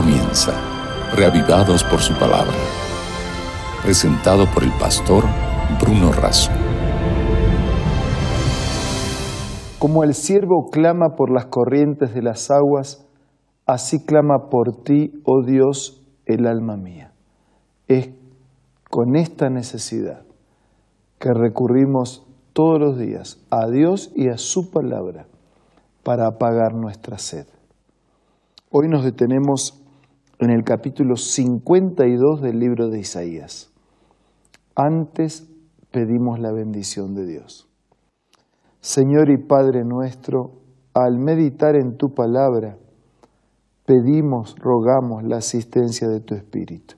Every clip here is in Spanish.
comienza, reavivados por su palabra. Presentado por el pastor Bruno Razo. Como el siervo clama por las corrientes de las aguas, así clama por ti, oh Dios, el alma mía. Es con esta necesidad que recurrimos todos los días a Dios y a su palabra para apagar nuestra sed. Hoy nos detenemos en el capítulo 52 del libro de Isaías. Antes pedimos la bendición de Dios. Señor y Padre nuestro, al meditar en tu palabra, pedimos, rogamos la asistencia de tu Espíritu.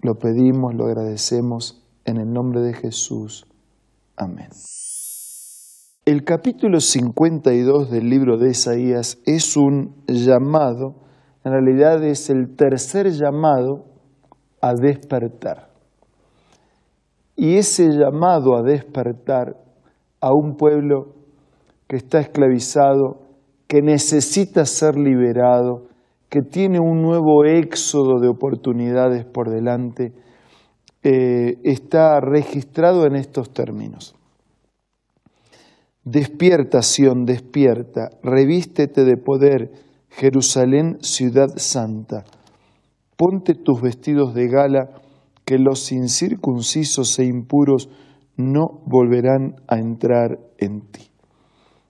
Lo pedimos, lo agradecemos en el nombre de Jesús. Amén. El capítulo 52 del libro de Isaías es un llamado, en realidad es el tercer llamado a despertar. Y ese llamado a despertar a un pueblo que está esclavizado, que necesita ser liberado, que tiene un nuevo éxodo de oportunidades por delante, eh, está registrado en estos términos. Despierta, Sión, despierta, revístete de poder, Jerusalén, ciudad santa. Ponte tus vestidos de gala, que los incircuncisos e impuros no volverán a entrar en ti.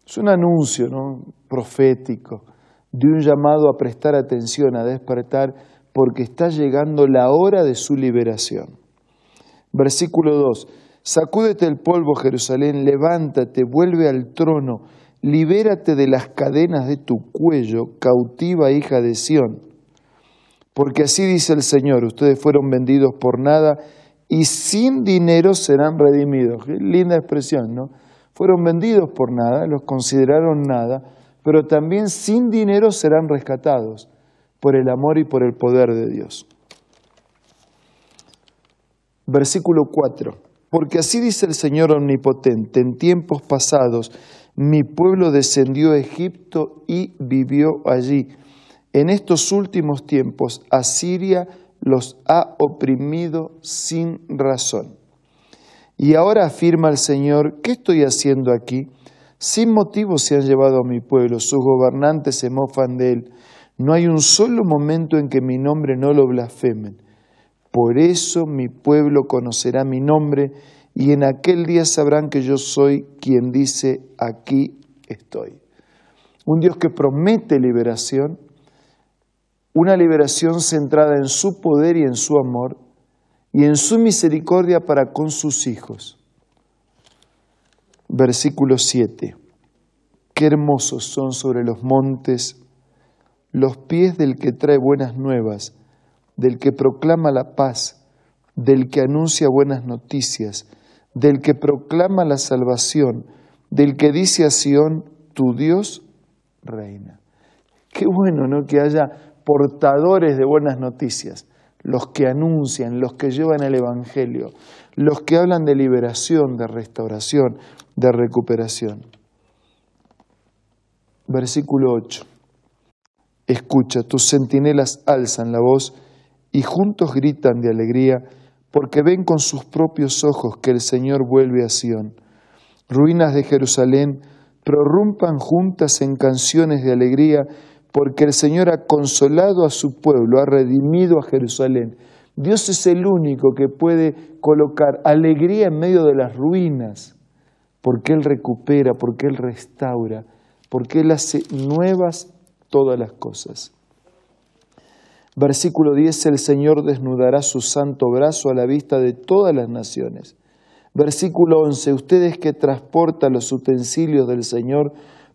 Es un anuncio ¿no? profético de un llamado a prestar atención, a despertar, porque está llegando la hora de su liberación. Versículo 2. Sacúdete el polvo, Jerusalén, levántate, vuelve al trono, libérate de las cadenas de tu cuello, cautiva hija de Sión. Porque así dice el Señor, ustedes fueron vendidos por nada y sin dinero serán redimidos. Qué linda expresión, ¿no? Fueron vendidos por nada, los consideraron nada, pero también sin dinero serán rescatados por el amor y por el poder de Dios. Versículo 4. Porque así dice el Señor Omnipotente, en tiempos pasados mi pueblo descendió a Egipto y vivió allí. En estos últimos tiempos Asiria los ha oprimido sin razón. Y ahora afirma el Señor, ¿qué estoy haciendo aquí? Sin motivo se han llevado a mi pueblo, sus gobernantes se mofan de él. No hay un solo momento en que mi nombre no lo blasfemen. Por eso mi pueblo conocerá mi nombre y en aquel día sabrán que yo soy quien dice, aquí estoy. Un Dios que promete liberación, una liberación centrada en su poder y en su amor y en su misericordia para con sus hijos. Versículo 7. Qué hermosos son sobre los montes los pies del que trae buenas nuevas del que proclama la paz, del que anuncia buenas noticias, del que proclama la salvación, del que dice a Sión, tu Dios reina. Qué bueno, ¿no? Que haya portadores de buenas noticias, los que anuncian, los que llevan el Evangelio, los que hablan de liberación, de restauración, de recuperación. Versículo 8. Escucha, tus centinelas alzan la voz y juntos gritan de alegría porque ven con sus propios ojos que el Señor vuelve a Sión. Ruinas de Jerusalén prorrumpan juntas en canciones de alegría porque el Señor ha consolado a su pueblo, ha redimido a Jerusalén. Dios es el único que puede colocar alegría en medio de las ruinas, porque Él recupera, porque Él restaura, porque Él hace nuevas todas las cosas. Versículo 10, el Señor desnudará su santo brazo a la vista de todas las naciones. Versículo 11, ustedes que transportan los utensilios del Señor,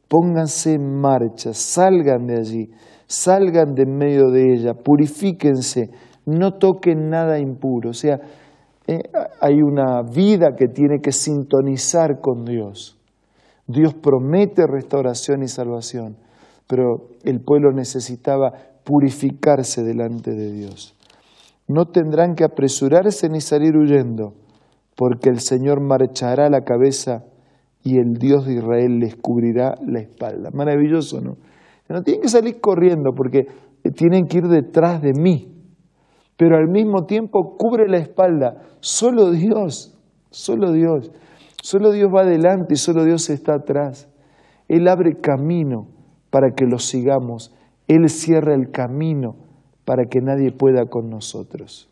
pónganse en marcha, salgan de allí, salgan de en medio de ella, purifíquense, no toquen nada impuro. O sea, eh, hay una vida que tiene que sintonizar con Dios. Dios promete restauración y salvación, pero el pueblo necesitaba purificarse delante de Dios. No tendrán que apresurarse ni salir huyendo, porque el Señor marchará la cabeza y el Dios de Israel les cubrirá la espalda. Maravilloso, ¿no? No tienen que salir corriendo porque tienen que ir detrás de mí, pero al mismo tiempo cubre la espalda. Solo Dios, solo Dios, solo Dios va adelante y solo Dios está atrás. Él abre camino para que lo sigamos, Él cierra el camino para que nadie pueda con nosotros.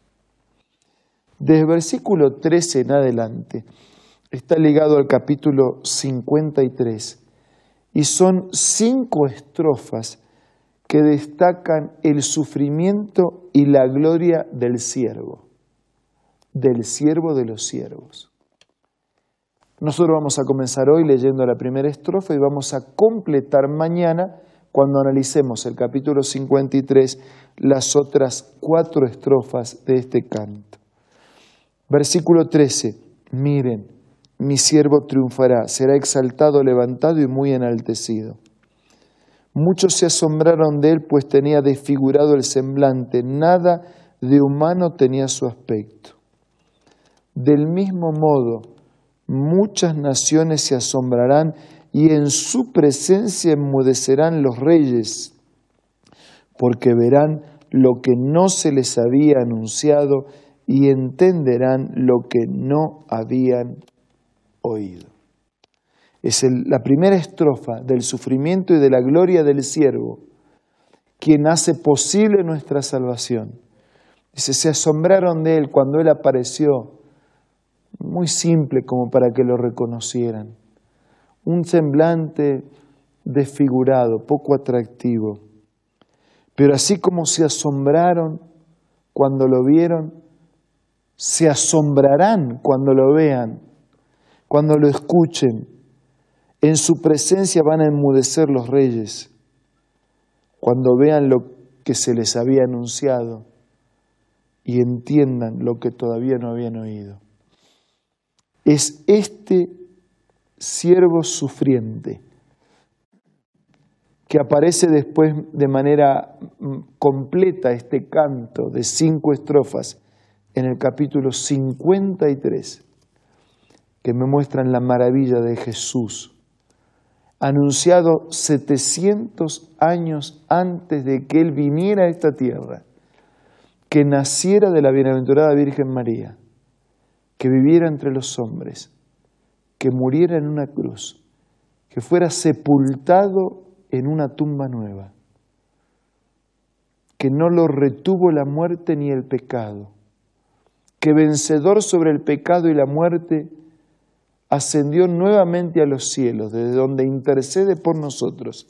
Desde el versículo 13 en adelante está ligado al capítulo 53 y son cinco estrofas que destacan el sufrimiento y la gloria del siervo, del siervo de los siervos. Nosotros vamos a comenzar hoy leyendo la primera estrofa y vamos a completar mañana, cuando analicemos el capítulo 53, las otras cuatro estrofas de este canto. Versículo 13, miren, mi siervo triunfará, será exaltado, levantado y muy enaltecido. Muchos se asombraron de él, pues tenía desfigurado el semblante, nada de humano tenía su aspecto. Del mismo modo, muchas naciones se asombrarán y en su presencia enmudecerán los reyes, porque verán lo que no se les había anunciado y entenderán lo que no habían oído. Es la primera estrofa del sufrimiento y de la gloria del siervo, quien hace posible nuestra salvación. Dice, se asombraron de él cuando él apareció, muy simple como para que lo reconocieran. Un semblante desfigurado, poco atractivo. Pero así como se asombraron cuando lo vieron, se asombrarán cuando lo vean cuando lo escuchen, en su presencia van a enmudecer los reyes. Cuando vean lo que se les había anunciado y entiendan lo que todavía no habían oído. Es este siervo sufriente que aparece después de manera mm, completa este canto de cinco estrofas en el capítulo 53 que me muestran la maravilla de Jesús, anunciado 700 años antes de que Él viniera a esta tierra, que naciera de la bienaventurada Virgen María, que viviera entre los hombres, que muriera en una cruz, que fuera sepultado en una tumba nueva, que no lo retuvo la muerte ni el pecado, que vencedor sobre el pecado y la muerte, ascendió nuevamente a los cielos, desde donde intercede por nosotros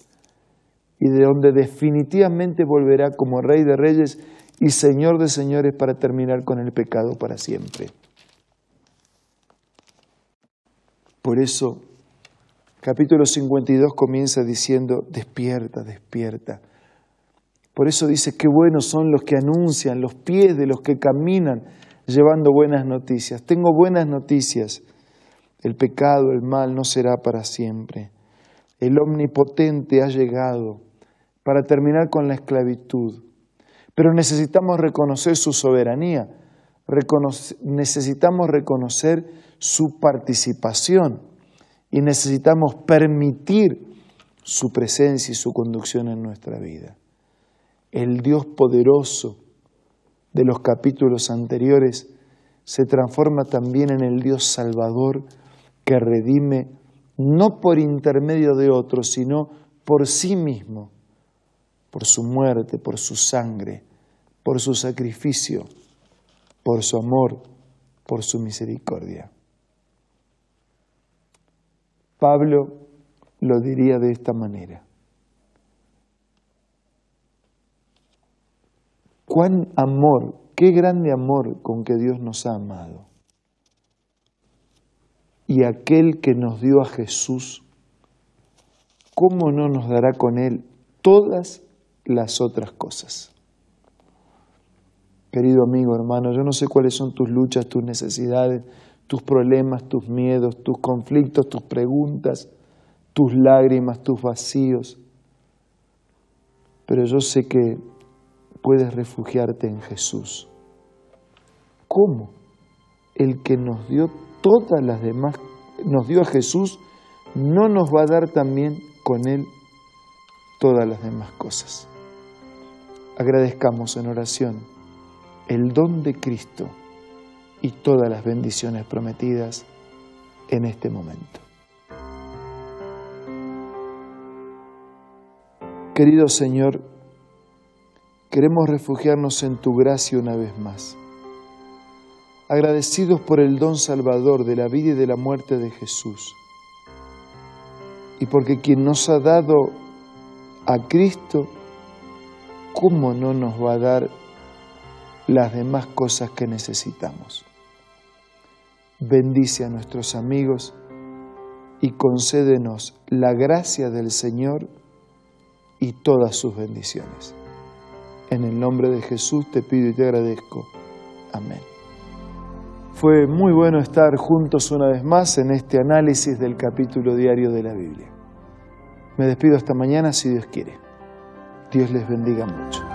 y de donde definitivamente volverá como Rey de Reyes y Señor de Señores para terminar con el pecado para siempre. Por eso, capítulo 52 comienza diciendo, despierta, despierta. Por eso dice, qué buenos son los que anuncian, los pies de los que caminan llevando buenas noticias. Tengo buenas noticias el pecado, el mal no será para siempre. El omnipotente ha llegado para terminar con la esclavitud. Pero necesitamos reconocer su soberanía, necesitamos reconocer su participación y necesitamos permitir su presencia y su conducción en nuestra vida. El Dios poderoso de los capítulos anteriores se transforma también en el Dios salvador que redime no por intermedio de otros, sino por sí mismo, por su muerte, por su sangre, por su sacrificio, por su amor, por su misericordia. Pablo lo diría de esta manera. Cuán amor, qué grande amor con que Dios nos ha amado y aquel que nos dio a Jesús, ¿cómo no nos dará con Él todas las otras cosas? Querido amigo, hermano, yo no sé cuáles son tus luchas, tus necesidades, tus problemas, tus miedos, tus conflictos, tus preguntas, tus lágrimas, tus vacíos, pero yo sé que puedes refugiarte en Jesús. ¿Cómo? El que nos dio todas las demás, nos dio a Jesús, no nos va a dar también con Él todas las demás cosas. agradezcamos en oración el don de Cristo y todas las bendiciones prometidas en este momento. Querido Señor, queremos refugiarnos en tu gracia una vez más, agradecidos por el don salvador de la vida y de la muerte de Jesús, y porque quien nos ha dado a Cristo, ¿cómo no nos va a dar las demás cosas que necesitamos? Bendice a nuestros amigos y concédenos la gracia del Señor y todas sus bendiciones. En el nombre de Jesús te pido y te agradezco. Amén. Fue muy bueno estar juntos una vez más en este análisis del capítulo diario de la Biblia. Me despido hasta mañana si Dios quiere. Dios les bendiga mucho.